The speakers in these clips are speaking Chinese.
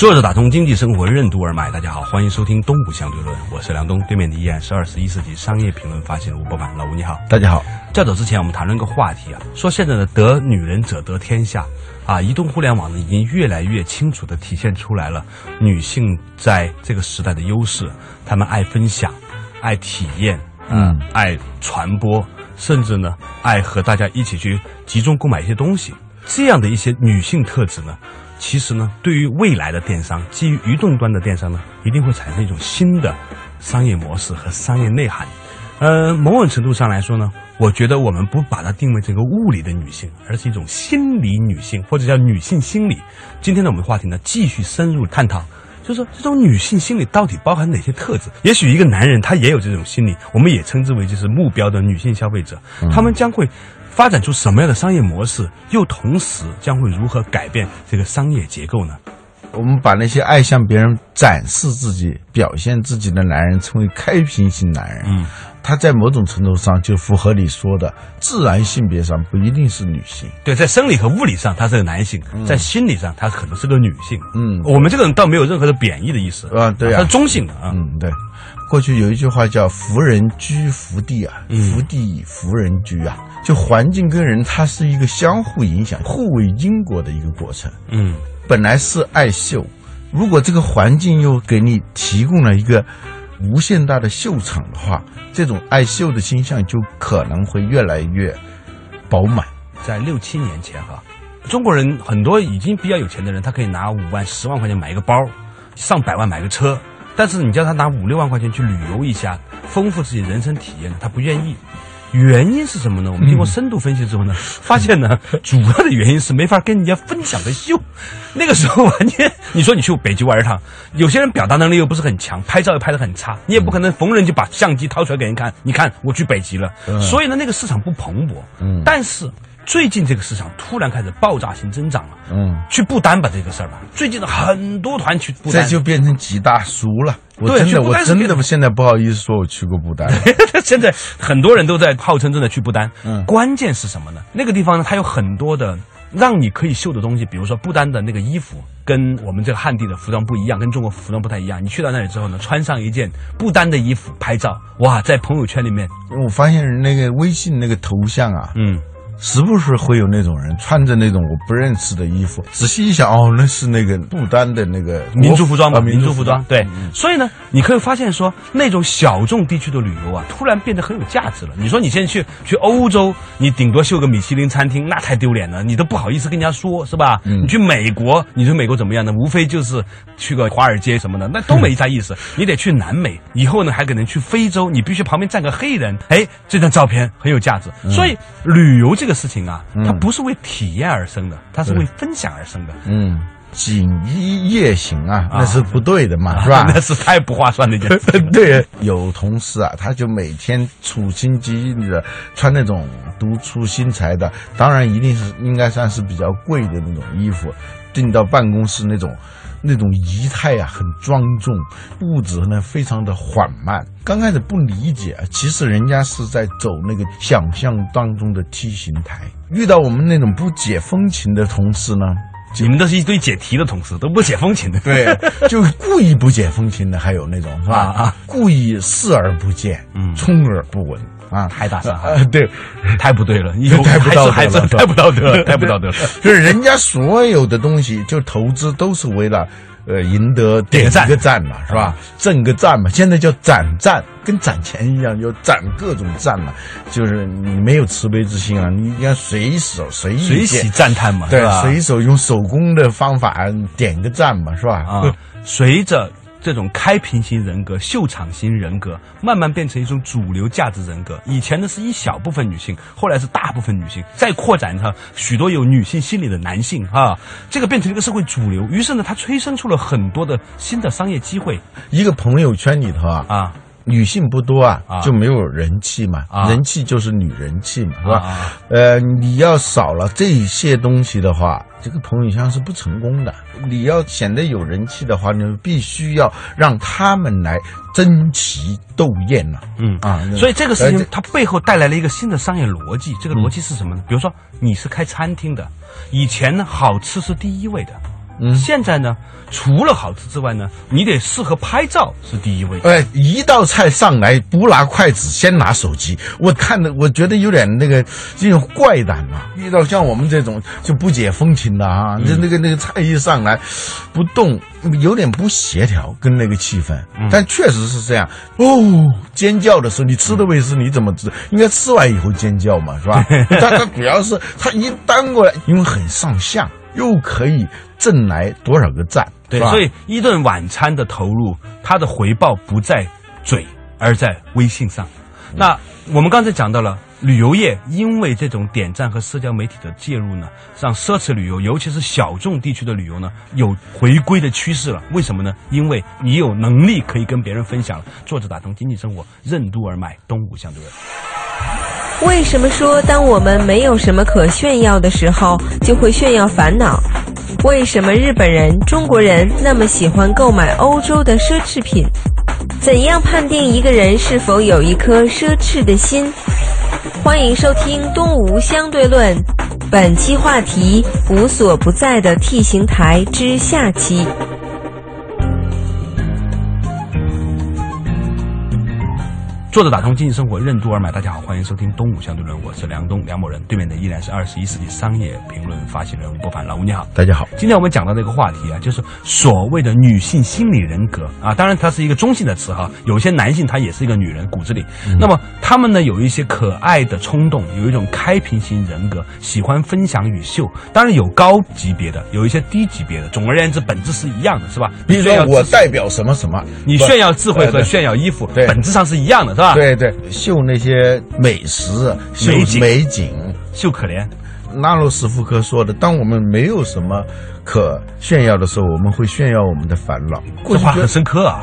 坐着打通经济生活任督二脉，大家好，欢迎收听《东吴相对论》，我是梁东，对面的依然是二十一世纪商业评论发现人吴伯凡，老吴你好，大家好。较早之前，我们谈论一个话题啊，说现在的得女人者得天下啊，移动互联网呢已经越来越清楚的体现出来了女性在这个时代的优势，她们爱分享，爱体验，嗯，爱传播，甚至呢爱和大家一起去集中购买一些东西，这样的一些女性特质呢。其实呢，对于未来的电商，基于移动端的电商呢，一定会产生一种新的商业模式和商业内涵。呃，某种程度上来说呢，我觉得我们不把它定位这个物理的女性，而是一种心理女性，或者叫女性心理。今天的我们话题呢，继续深入探讨，就是说这种女性心理到底包含哪些特质？也许一个男人他也有这种心理，我们也称之为就是目标的女性消费者，他们将会。发展出什么样的商业模式，又同时将会如何改变这个商业结构呢？我们把那些爱向别人展示自己、表现自己的男人称为开瓶型男人。嗯，他在某种程度上就符合你说的自然性别上不一定是女性。对，在生理和物理上他是个男性，在心理上他可能是个女性。嗯，我们这个人倒没有任何的贬义的意思啊，对啊，他是中性的啊。嗯，对。过去有一句话叫“福人居福地啊，福地福人居啊”，就环境跟人它是一个相互影响、互为因果的一个过程。嗯，本来是爱秀，如果这个环境又给你提供了一个无限大的秀场的话，这种爱秀的倾向就可能会越来越饱满。在六七年前哈，中国人很多已经比较有钱的人，他可以拿五万、十万块钱买一个包，上百万买个车。但是你叫他拿五六万块钱去旅游一下，丰富自己人生体验，他不愿意。原因是什么呢？我们经过深度分析之后呢，发现呢，主要的原因是没法跟人家分享的秀。那个时候完全，你说你去北极玩一趟，有些人表达能力又不是很强，拍照又拍得很差，你也不可能逢人就把相机掏出来给人看。你看我去北极了，所以呢，那个市场不蓬勃。嗯，但是。最近这个市场突然开始爆炸性增长了，嗯，去不丹吧这个事儿吧，最近的很多团去不丹，这就变成几大叔了。我真的，我真的现在不好意思说我去过不丹。现在很多人都在号称真的去不丹，嗯，关键是什么呢？那个地方呢，它有很多的让你可以秀的东西，比如说不丹的那个衣服跟我们这个汉地的服装不一样，跟中国服装不太一样。你去到那里之后呢，穿上一件不丹的衣服拍照，哇，在朋友圈里面，我发现那个微信那个头像啊，嗯。时不时会有那种人穿着那种我不认识的衣服，仔细一想，哦，那是那个不丹的那个民族服装吧？民族服装，对。所以呢，你可以发现说，那种小众地区的旅游啊，突然变得很有价值了。你说你现在去去欧洲，你顶多秀个米其林餐厅，那太丢脸了，你都不好意思跟人家说，是吧？你去美国，你说美国怎么样呢？无非就是去个华尔街什么的，那都没啥意思。你得去南美，以后呢还可能去非洲，你必须旁边站个黑人，哎，这张照片很有价值。所以旅游这个。事情啊，它不是为体验而生的，它是为分享而生的。嗯，锦衣夜行啊，那是不对的嘛，是吧？那是太不划算的一件事。对，有同事啊，他就每天处心积虑的穿那种独出心裁的，当然一定是应该算是比较贵的那种衣服，进到办公室那种。那种仪态啊，很庄重，步子呢非常的缓慢。刚开始不理解，其实人家是在走那个想象当中的梯形台。遇到我们那种不解风情的同事呢，你们都是一堆解题的同事，都不解风情的。对，就故意不解风情的，还有那种是吧？啊，故意视而不见，嗯，充耳不闻。啊，太大声啊！对，太不对了，太不道德了，太不道德了，太不道德了。就是人家所有的东西，就投资都是为了，呃，赢得点个赞个赞嘛，是吧？挣个赞嘛。现在叫攒赞，跟攒钱一样，就攒各种赞嘛。就是你没有慈悲之心啊，你应该随手随意随喜赞叹嘛，对吧，随手用手工的方法点个赞嘛，是吧？啊，随着。这种开屏型人格、秀场型人格，慢慢变成一种主流价值人格。以前呢是一小部分女性，后来是大部分女性，再扩展成许多有女性心理的男性啊，这个变成一个社会主流。于是呢，它催生出了很多的新的商业机会一个朋友圈里头啊，啊。女性不多啊，啊就没有人气嘛，啊人气就是女人气嘛，是吧？啊呃，你要少了这些东西的话，这个朋友圈是不成功的。你要显得有人气的话，你必须要让他们来争奇斗艳呐、嗯啊，所以这个事情它背后带来了一个新的商业逻辑。这个逻辑是什么呢？比如说你是开餐厅的，以前呢好吃是第一位的，嗯现在呢除了好吃之外呢，你得适合拍照是第一位。哎，一道菜上来不拿筷子，先拿手机，我看的我觉得有点那个这种怪诞啊。遇到像我们这种就不解风情的啊，嗯、那个那个菜一上来不动，有点不协调跟那个气氛。嗯但确实是这样哦。尖叫的时候，你吃的位置你怎么知？应该吃完以后尖叫嘛，是吧？但它主要是他一端过来，因为很上相，又可以挣来多少个赞，对，吧所以一顿晚餐的投入，它的回报不在嘴，而在微信上。那我们刚才讲到了旅游业，因为这种点赞和社交媒体的介入呢，让奢侈旅游，尤其是小众地区的旅游呢，有回归的趋势了。为什么呢？因为你有能力可以跟别人分享了。作者打通经济生活，任督而脉，东吴相对论。为什么说当我们没有什么可炫耀的时候，就会炫耀烦恼？为什么日本人、中国人那么喜欢购买欧洲的奢侈品？怎样判定一个人是否有一颗奢侈的心？欢迎收听《东吴相对论》，本期话题“无所不在的 T 型台”之下期。作者打通经济生活，任督二脉。大家好，欢迎收听《东吴相对论》，我是梁东，梁某人。对面的依然是二十一世纪商业评论发行人吴伯凡，老吴你好。大家好。今天我们讲到这个话题啊，就是所谓的女性心理人格啊，当然它是一个中性的词哈，有些男性他也是一个女人骨子里。那么他们呢有一些可爱的冲动，有一种开屏型人格，喜欢分享与秀。当然有高级别的，有一些低级别的。总而言之，本质是一样的，是吧？比如炫耀说我代表什么什么，你炫耀智慧和炫耀衣服，本质上是一样的，是吧？，对对，秀那些美食、秀美景美景。秀可怜。拉罗斯福科说的：“当我们没有什么可炫耀的时候，我们会炫耀我们的烦恼。” 这话很深刻啊，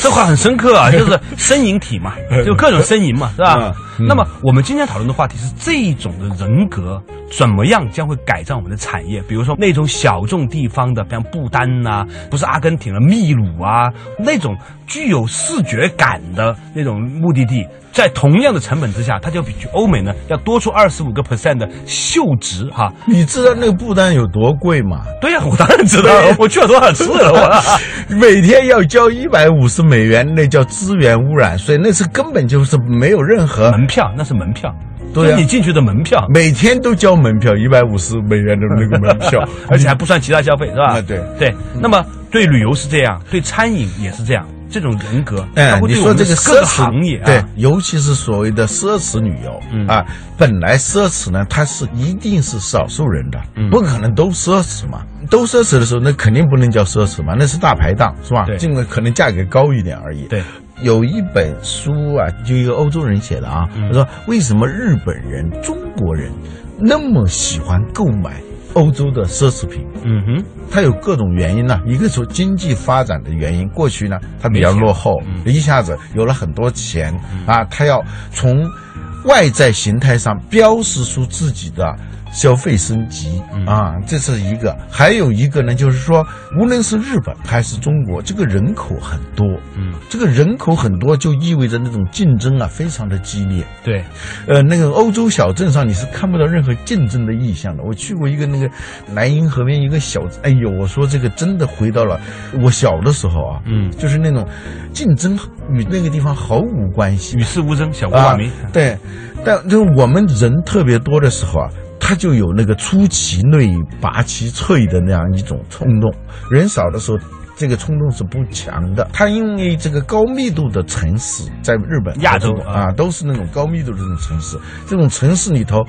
这话很深刻啊，就是呻吟体嘛，就各种呻吟嘛，是吧？那么我们今天讨论的话题是这一种的人格怎么样将会改善我们的产业？比如说那种小众地方的，像不丹呐、不是阿根廷的，秘鲁啊，那种具有视觉感的那种目的地。在同样的成本之下，它就比去欧美呢要多出二十五个 percent 的秀值哈。你知道那个不丹有多贵吗？对呀、我当然知道了，我去了多少次了，我。每天要交一百五十美元，那叫资源污染税，那是根本就是没有任何门票那是门票，对你进去的门票，每天都交门票，一百五十美元的那个门票，而且还不算其他消费，是吧？啊对对。那么对旅游是这样，对餐饮也是这样，这种人格，哎，你说这个奢侈行业啊，对，尤其是所谓的奢侈旅游、嗯啊，本来奢侈呢，它是一定是少数人的，嗯不可能都奢侈嘛。都奢侈的时候，那肯定不能叫奢侈嘛，那是大排档，是吧对？尽管可能价格高一点而已。对，有一本书啊，就一个欧洲人写的啊，嗯。他说为什么日本人、中国人那么喜欢购买欧洲的奢侈品？嗯哼，它有各种原因呢、一个是经济发展的原因，过去呢它比较落后，嗯。一下子有了很多钱、啊，他要从外在形态上标识出自己的消费升级、啊，这是一个。还有一个呢，就是说，无论是日本还是中国，这个人口很多，嗯，这个人口很多就意味着那种竞争啊非常的激烈。对，呃，那个欧洲小镇上你是看不到任何竞争的意向的。我去过一个那个莱茵河边一个小，哎呦，我说这个真的回到了我小的时候啊，嗯就是那种竞争与那个地方毫无关系与世无争，小国啊寡民。，对，但就是我们人特别多的时候啊。他就有那个出其内拔其萃的那样一种冲动，人少的时候，这个冲动是不强的。他因为这个高密度的城市，在日本、亚洲啊啊，都是那种高密度的这种城市，这种城市里头。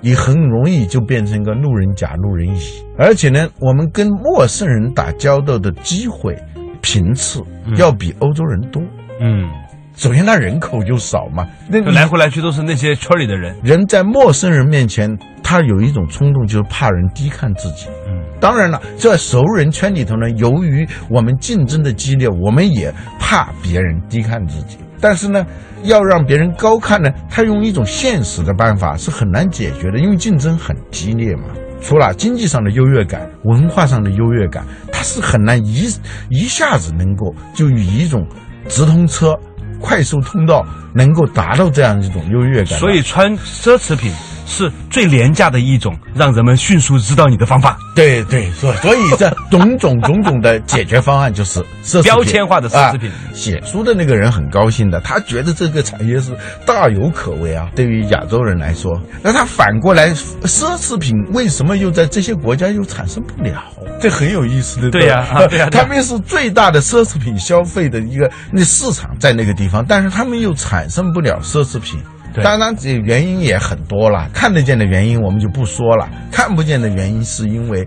你很容易就变成一个路人甲、路人乙，而且呢，我们跟陌生人打交道的机会频次要比欧洲人多。嗯，首先，他人口就少嘛，那就来回来去都是那些圈里的人。人在陌生人面前，他有一种冲动，就是怕人低看自己。嗯，当然了，在熟人圈里头呢，由于我们竞争的激烈，我们也怕别人低看自己。但是呢，要让别人高看呢，他用一种现实的办法是很难解决的，因为竞争很激烈嘛。除了经济上的优越感、文化上的优越感，他是很难一一下子能够就以一种直通车、快速通道能够达到这样一种优越感。所以穿奢侈品。是最廉价的一种，让人们迅速知道你的方法。对对，所所以这种种种种的解决方案就是奢侈标签化的奢侈品。写书的那个人很高兴的，他觉得这个产业是大有可为啊。对于亚洲人来说，那他反过来，奢侈品为什么又在这些国家又产生不了？这很有意思的。对呀，对呀，他们是最大的奢侈品消费的一个那市场在那个地方，但是他们又产生不了奢侈品。当然，这原因也很多了。看得见的原因我们就不说了，看不见的原因是因为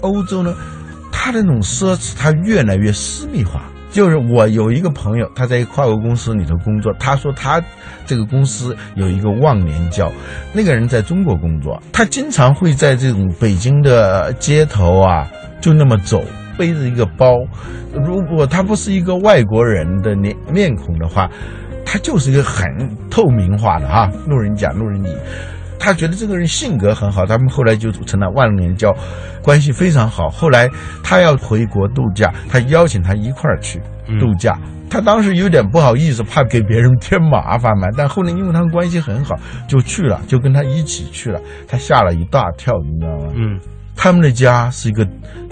欧洲呢，它的那种奢侈它越来越私密化。就是我有一个朋友，他在跨国公司里头工作，他说他这个公司有一个忘年交，那个人在中国工作，他经常会在这种北京的街头啊，就那么走，背着一个包。如果他不是一个外国人的面面孔的话。他就是一个很透明化的哈，路人甲路人乙，他觉得这个人性格很好，他们后来就成了万年交，关系非常好。后来他要回国度假，他邀请他一块儿去度假。他当时有点不好意思，怕给别人添麻烦嘛。但后来因为他们关系很好，就去了，就跟他一起去了。他吓了一大跳，你知道吗？嗯，他们的家是一个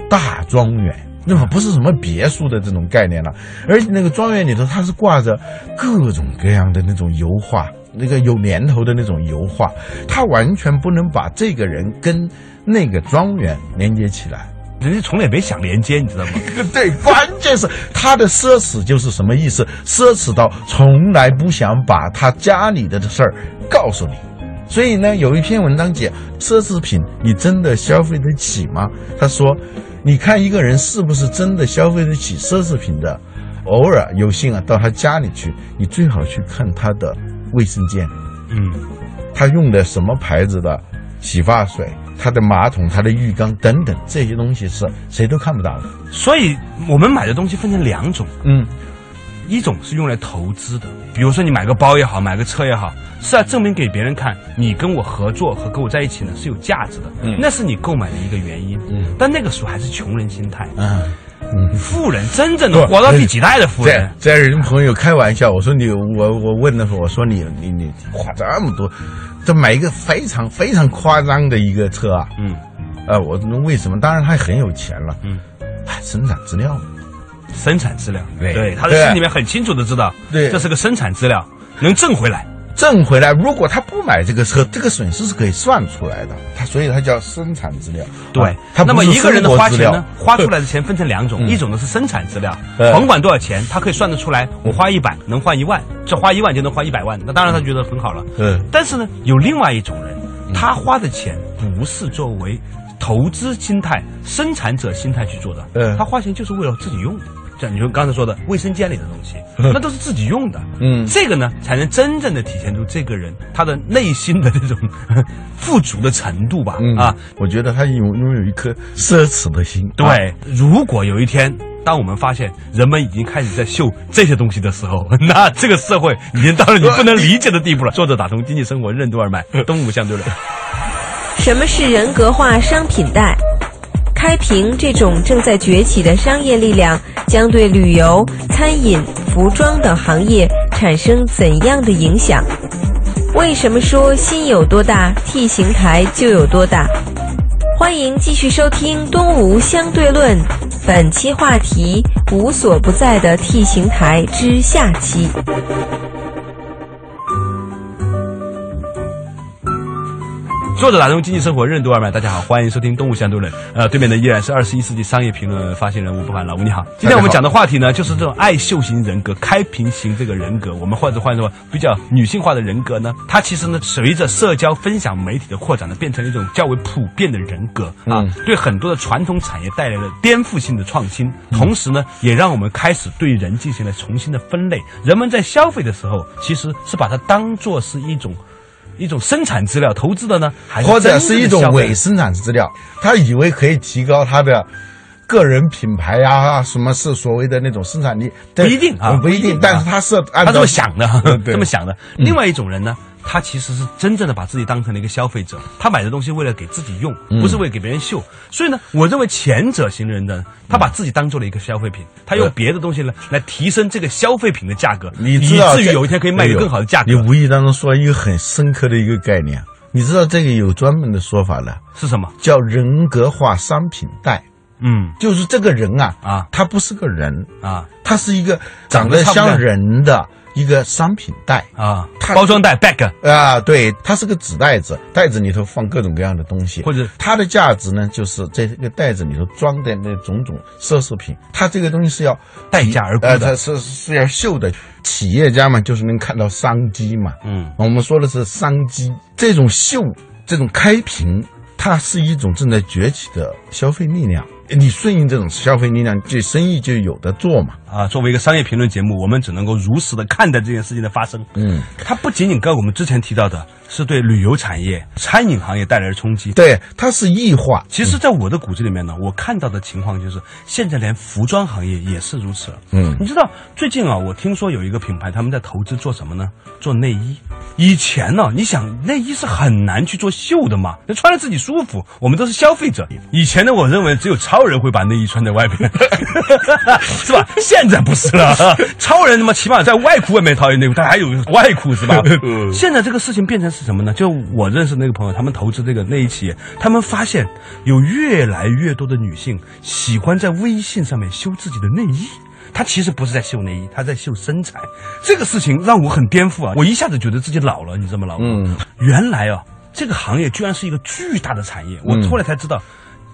大庄园。那么不是什么别墅的这种概念了，而且那个庄园里头，它是挂着各种各样的那种油画，那个有年头的那种油画，它完全不能把这个人跟那个庄园连接起来，人家从来没想连接，你知道吗？对，关键是他的奢侈就是什么意思？奢侈到从来不想把他家里的事儿告诉你，所以呢，有一篇文章讲奢侈品，你真的消费得起吗？他说。你看一个人是不是真的消费得起奢侈品的？偶尔有幸啊到他家里去，你最好去看他的卫生间，嗯，他用的什么牌子的洗发水，他的马桶、他的浴缸等等这些东西是谁都看不到的。所以我们买的东西分成两种，嗯，一种是用来投资的，比如说你买个包也好，买个车也好。是要证明给别人看，你跟我合作和跟我在一起呢是有价值的，嗯，那是你购买的一个原因，嗯，但那个时候还是穷人心态，嗯，富人真正的活到第几代的富人，在人朋友开玩笑，我说你我我问的时候，我说你你你花这么多，这买一个非常非常夸张的一个车啊，嗯，呃，我为什么？当然他很有钱了，嗯，生产资料，生产资料，对，他的心里面很清楚的知道，对，这是个生产资料，能挣回来。挣回来，如果他不买这个车，这个损失是可以算出来的。他所以，他叫生产资料。对，那么一个人的花钱呢？花出来的钱分成两种，一种呢是生产资料，甭管多少钱，他可以算得出来。我花一百能换一万，这花一万就能换一百万，那当然他觉得很好了。嗯。但是呢，有另外一种人，他花的钱不是作为投资心态、生产者心态去做的，嗯，他花钱就是为了自己用。像你说刚才说的卫生间里的东西，那都是自己用的。嗯，这个呢，才能真正的体现出这个人他的内心的这种 富足的程度吧。啊，我觉得他拥拥有一颗奢侈的心。对，如果有一天，当我们发现人们已经开始在秀这些东西的时候，那这个社会已经到了你不能理解的地步了。作者打通经济生活任督二脉，东吴相对论。什么是人格化商品贷？开平这种正在崛起的商业力量，将对旅游、餐饮、服装等行业产生怎样的影响？为什么说心有多大，T 形台就有多大？欢迎继续收听《东吴相对论》，本期话题：无所不在的 T 形台之下期。作者打通经济生活任督二脉，大家好，欢迎收听《动物相对论》。呃，对面的依然是二十一世纪商业评论发现人吴不凡，老吴你好。今天我们讲的话题呢，就是这种爱秀型人格、开屏型这个人格，我们或者换作比较女性化的人格呢，它其实呢，随着社交分享媒体的扩展呢，变成了一种较为普遍的人格啊，对很多的传统产业带来了颠覆性的创新，同时呢，也让我们开始对人进行了重新的分类。人们在消费的时候，其实是把它当做是一种。一种生产资料投资的呢，还是或者是一种伪生产资料，他以为可以提高他的个人品牌呀、什么是所谓的那种生产力？不一定啊不一定但是他是按照他这么想的，对 这么想的。另外一种人呢，他其实是真正的把自己当成了一个消费者，他买的东西为了给自己用，嗯。不是为了给别人秀。所以呢，我认为前者型的人呢，他把自己当做了一个消费品，他用别的东西呢来提升这个消费品的价格，以你至于有一天可以卖一个更好的价格。你。无意当中说一个很深刻的一个概念，你知道这个有专门的说法的，是什么？叫人格化商品贷，嗯。就是这个人啊啊。他不是个人，啊。他是一个长长得像人的一个商品袋。啊它，包装袋 bag 啊，对，它是个纸袋子，袋子里头放各种各样的东西，或者它的价值呢，就是在这个袋子里头装的那种种奢侈品，它这个东西是要待价而沽呃，的它是是要秀的。企业家嘛，就是能看到商机嘛，嗯，我们说的是商机，这种秀，这种开屏，它是一种正在崛起的消费力量。你顺应这种消费力量，这生意就有的做嘛。啊，作为一个商业评论节目，我们只能够如实的看待这件事情的发生。嗯，它不仅仅跟我们之前提到的是对旅游产业、餐饮行业带来的冲击。对，它是异化。其实，在我的骨子里面呢，我看到的情况就是，现在连服装行业也是如此。嗯你知道最近啊，我听说有一个品牌他们在投资做什么呢？做内衣。以前呢，你想内衣是很难去做秀的嘛，就穿着自己舒服，我们都是消费者。以前呢，我认为只有超人会把内衣穿在外边，是吧？现在不是了，超人他妈起码在外裤外面套一内裤，他还有外裤是吧？现在这个事情变成是什么呢？就我认识那个朋友，他们投资这个内衣企业，他们发现有越来越多的女性喜欢在微信上面修自己的内衣。她其实不是在秀内衣，她在秀身材。这个事情让我很颠覆啊！我一下子觉得自己老了，你知道吗，老吴？嗯原来啊，这个行业居然是一个巨大的产业。我嗯后来才知道，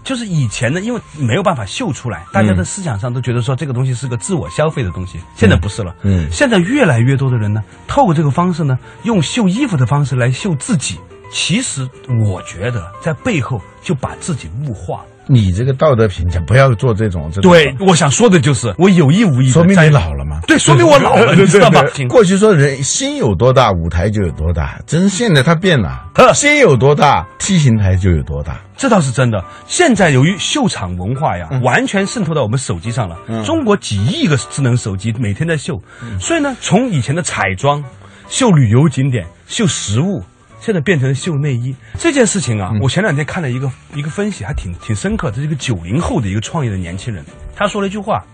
就是以前呢，因为没有办法秀出来，大家的思想上都觉得说这个东西是个自我消费的东西。现在不是了，嗯现在越来越多的人呢，透过这个方式呢，用秀衣服的方式来秀自己。其实我觉得在背后就把自己物化了。你这个道德评价不要做这种这种。对，我想说的就是，我有意无意说明你老了嘛。对，说明我老了，你知道吗？过去说人心有多大，舞台就有多大，真现在它变了，心有多大，T 形台就有多大。这倒是真的。现在由于秀场文化呀，完全渗透到我们手机上了。中国几亿个智能手机每天在秀，所以呢，从以前的彩妆、秀旅游景点、秀食物。现在变成了秀内衣这件事情啊，我前两天看了一个一个分析，还挺挺深刻。这是一个九零后的一个创业的年轻人，他说了一句话，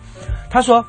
他说：“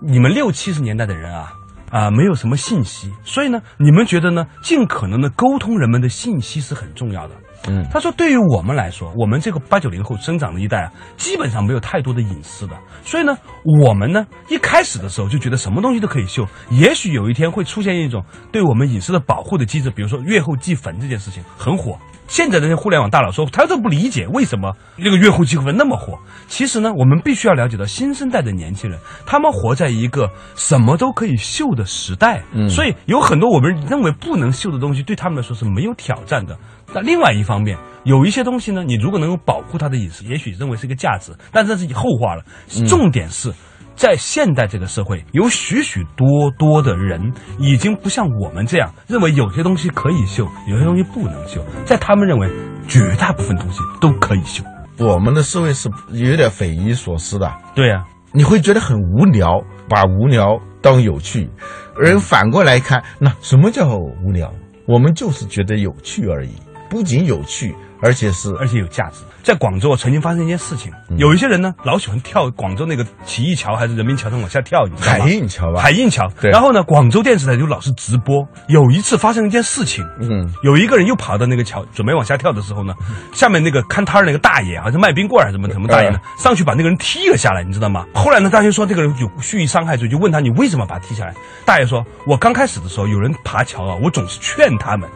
你们六七十年代的人啊，啊、没有什么信息，所以呢，你们觉得呢，尽可能的沟通人们的信息是很重要的。嗯他说，对于我们来说，我们这个八九零后生长的一代啊，基本上没有太多的隐私的，所以呢，我们呢一开始的时候就觉得什么东西都可以秀，也许有一天会出现一种对我们隐私的保护的机制，比如说月后祭坟这件事情很火。现在的那些互联网大佬说，他都不理解为什么这个月后祭坟那么火。其实呢，我们必须要了解到新生代的年轻人，他们活在一个什么都可以秀的时代，嗯所以有很多我们认为不能秀的东西，对他们来说是没有挑战的。那另外一方面，有一些东西呢，你如果能够保护他的隐私，也许认为是一个价值，但这是后话了。重点是。在现代这个社会，有许许多多的人已经不像我们这样认为有些东西可以秀，有些东西不能秀。在他们认为，绝大部分东西都可以秀。我们的社会是有点匪夷所思的，对呀、你会觉得很无聊，把无聊当有趣。而反过来看，那什么叫无聊？我们就是觉得有趣而已，不仅有趣，而且是而且有价值。在广州，曾经发生一件事情，有一些人呢，老喜欢跳广州那个起义桥还是人民桥上往下跳，你知道海？印桥吧？海印桥。对然后呢，广州电视台就老是直播。有一次发生一件事情，嗯，有一个人又跑到那个桥，准备往下跳的时候呢，下面那个看摊儿那个大爷，好像卖冰棍儿还是什么什么大爷呢，上去把那个人踢了下来，你知道吗？后来呢，大家说这个人有蓄意伤害罪，就问他你为什么把他踢下来？大爷说，我刚开始的时候有人爬桥啊，我总是劝他们。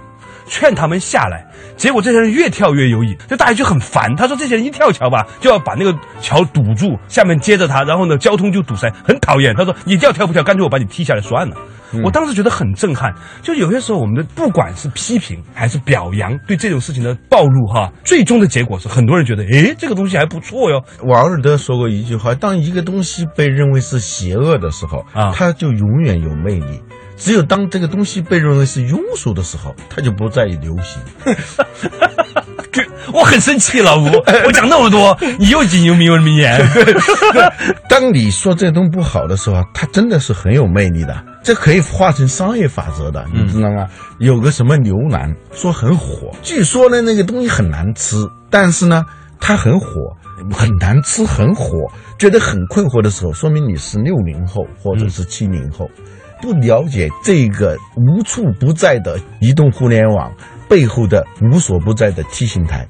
劝他们下来。结果这些人越跳越有瘾，这大爷就很烦。他说：“这些人一跳桥吧，就要把那个桥堵住，下面接着他，然后呢，交通就堵塞，很讨厌。”他说：“你要跳不跳？干脆我把你踢下来算了。”我当时觉得很震撼。就有些时候，我们的不管是批评还是表扬，对这种事情的暴露，哈，最终的结果是很多人觉得，诶，这个东西还不错哟。王尔德说过一句话：“当一个东西被认为是邪恶的时候，啊它就永远有魅力；只有当这个东西被认为是庸俗的时候，它就不再流行。这 我很生气，老吴，我讲那么多，你又引用名人名言。当你说这东西不好的时候，它真的是很有魅力的，这可以化成商业法则的，你知道吗？有个什么牛腩说很火，据说呢那个东西很难吃，但是呢它很火，很难吃很火，觉得很困惑的时候，说明你是六零后或者是七零后，不了解这个无处不在的移动互联网背后的无所不在的 T 形台。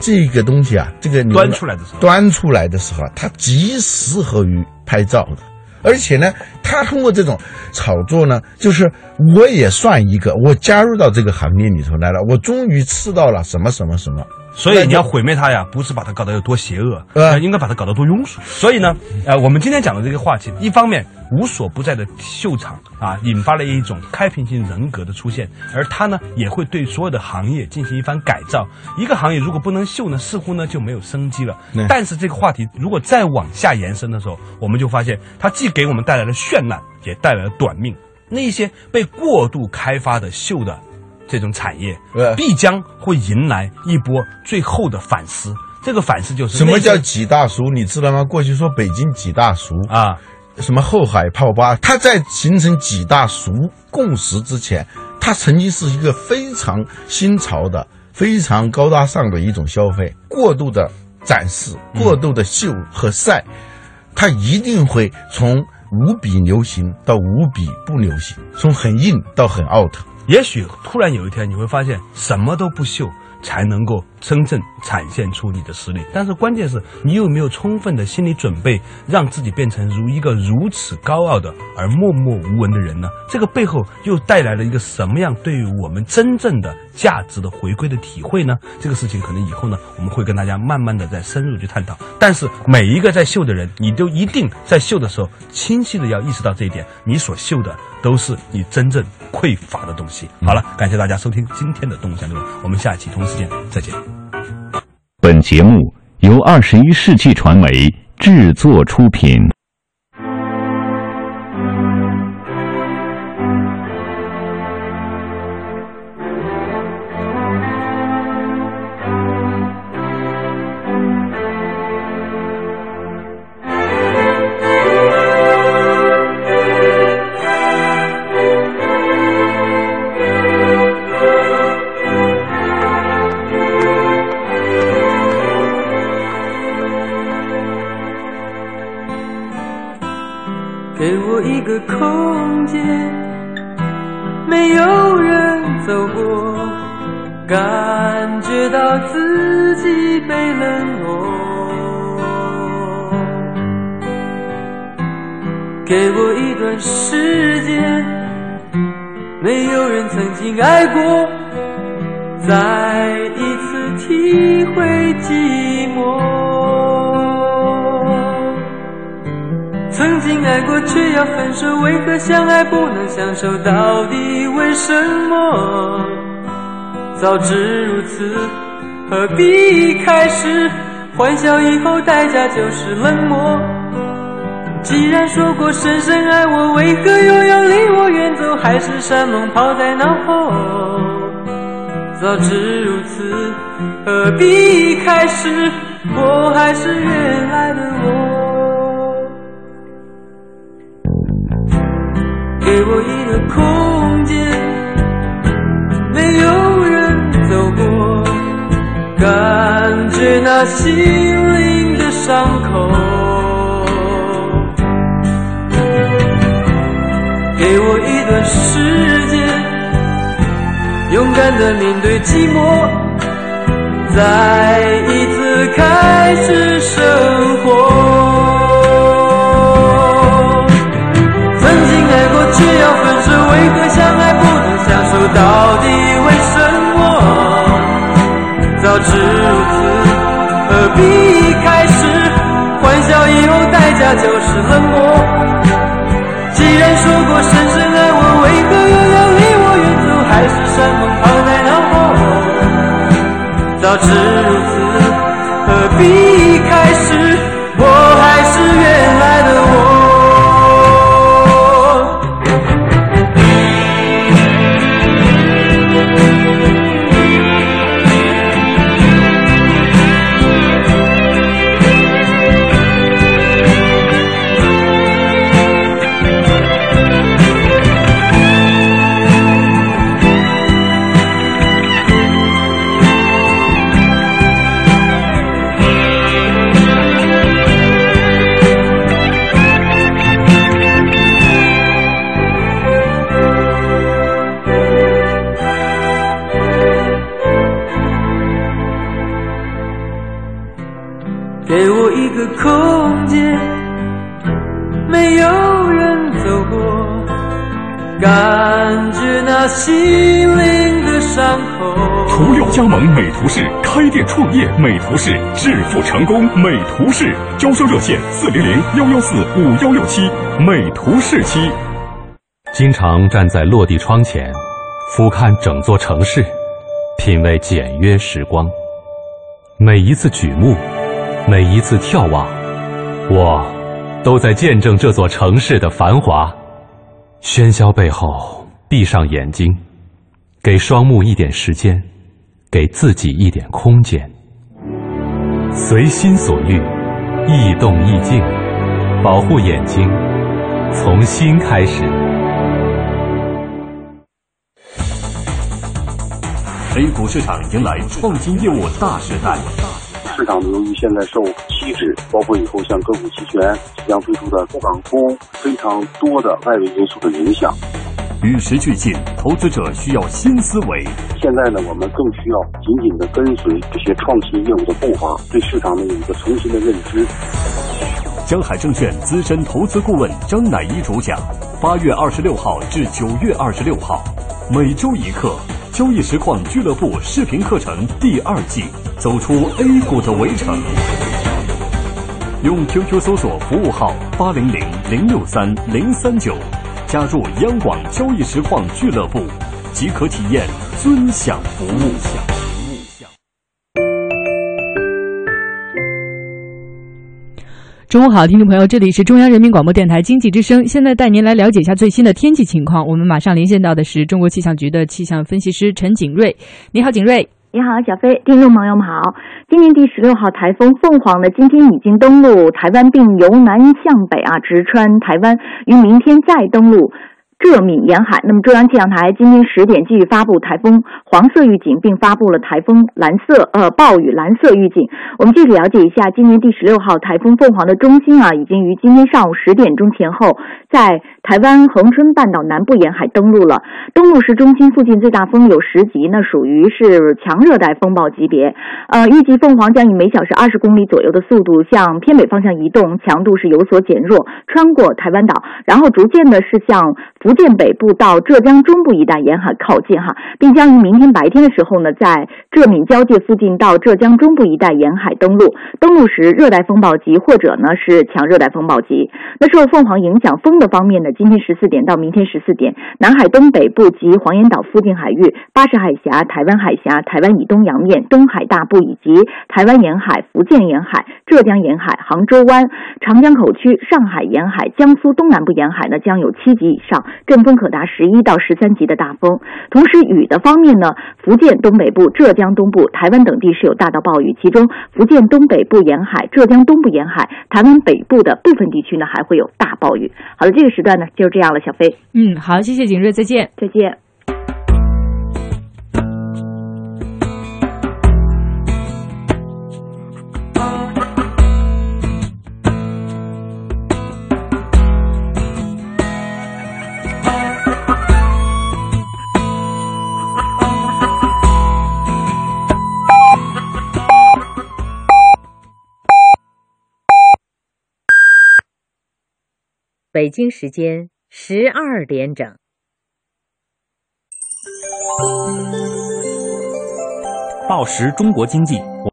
这个东西啊，这个端出来的时候端出来的时候啊，它极适合于拍照的。而且呢，他通过这种炒作呢，就是我也算一个，我加入到这个行业里头来了，我终于吃到了什么什么什么。所以你要毁灭它呀，不是把它搞得有多邪恶，呃呃，应该把它搞得多庸俗。所以呢，呃，我们今天讲的这个话题，一方面无所不在的秀场啊，引发了一种开屏性人格的出现，而它呢，也会对所有的行业进行一番改造。一个行业如果不能秀呢，似乎呢就没有生机了对。但是这个话题如果再往下延伸的时候，我们就发现它既给我们带来了绚烂，也带来了短命。那一些被过度开发的秀的这种产业对，必将会迎来一波最后的反思。这个反思就是什么叫几大熟？你知道吗？过去说北京几大熟，啊？什么后海泡吧，它在形成几大熟共识之前，它曾经是一个非常新潮的、非常高大上的一种消费。过度的展示、过度的秀和晒，它一定会从无比流行到无比不流行，从很硬到很 out。也许突然有一天你会发现，什么都不秀，才能够真正展现出你的实力。但是关键是你有没有充分的心理准备，让自己变成如一个如此高傲的而默默无闻的人呢？这个背后又带来了一个什么样对于我们真正的价值的回归的体会呢？这个事情可能以后呢，我们会跟大家慢慢的再深入去探讨。但是每一个在秀的人，你都一定在秀的时候清晰的要意识到这一点，你所秀的都是你真正匮乏的东西。好了，感谢大家收听今天的《动物相对论》，我们下期同时见再见。本节目由二十一世纪传媒制作出品。给我一段时间，没有人曾经爱过，再一次体会寂寞。曾经爱过却要分手，为何相爱不能相守？到底为什么？早知如此，何必开始？欢笑以后代价就是冷漠。既然说过深深爱我，为何又要离我远走？海誓山盟抛在脑后。早知如此，何必开始？我还是原来的我。给我一个空间，没有人走过，感觉那心灵的伤口。的世界，勇敢的面对寂寞，再一次开始生活。曾经爱过却要分手，为何相爱不能相守？到底为什么？早知如此，何必开始？欢笑以后代价就是冷漠。既然说过深深我，为何又要离我远走？海誓山盟抛在脑后。早知如此，何必图仕致富成功，美图仕招商热线四零零幺幺四五幺六七，美图仕七。经常站在落地窗前，俯瞰整座城市，品味简约时光。每一次举目。每一次眺望，我都在见证这座城市的繁华。喧嚣背后，闭上眼睛，给双目一点时间，给自己一点空间，随心所欲，易动易静，保护眼睛，从心开始。A 股市场迎来创新业务大时代。市场，由于现在受期指，包括以后像个股期权即将推出的港通非常多的外围因素的影响，与时俱进，投资者需要新思维。现在呢，我们更需要紧紧的跟随这些创新业务的步伐，对市场呢有一个重新的认知。江海证券资深投资顾问张乃一主讲，八月二十六号至九月二十六号，每周一课。交易实况俱乐部视频课程第二季，走出 A 股的围城。用 QQ 搜索服务号八零零零六三零三九，加入央广交易实况俱乐部，即可体验尊享服务。中午好，听众朋友，这里是中央人民广播电台经济之声，现在带您来了解一下最新的天气情况。我们马上连线到的是中国气象局的气象分析师陈景瑞。你好，景瑞。你好，小飞。听众朋友们好。今年第十六号台风凤凰呢，今天已经登陆台湾，并由南向北啊直穿台湾，于明天再登陆。浙闽沿海，那么中央气象台今天十点继续发布台风黄色预警，并发布了台风蓝色呃暴雨蓝色预警。我们具体了解一下，今年第十六号台风凤凰的中心啊，已经于今天上午十点钟前后在台湾恒春半岛南部沿海登陆了。登陆时中心附近最大风有十级，那属于是强热带风暴级别。呃，预计凤凰将以每小时二十公里左右的速度向偏北方向移动，强度是有所减弱，穿过台湾岛，然后逐渐的是向。福建北部到浙江中部一带沿海靠近哈，并将于明天白天的时候呢，在浙闽交界附近到浙江中部一带沿海登陆。登陆时热带风暴级或者呢是强热带风暴级。那受凤凰影响，风的方面呢，今天十四点到明天十四点，南海东北部及黄岩岛附近海域、巴士海峡、台湾海峡、台湾以东洋面、东海大部以及台湾沿海、福建沿海、浙江沿海、杭州湾、长江口区、上海沿海、江苏东南部沿海呢，将有七级以上。阵风可达十一到十三级的大风，同时雨的方面呢，福建东北部、浙江东部、台湾等地是有大到暴雨，其中福建东北部沿海、浙江东部沿海、台湾北部的部分地区呢还会有大暴雨。好了，这个时段呢就这样了，小飞。嗯，好，谢谢景瑞，再见，再见。北京时间十二点整。报时中国经济。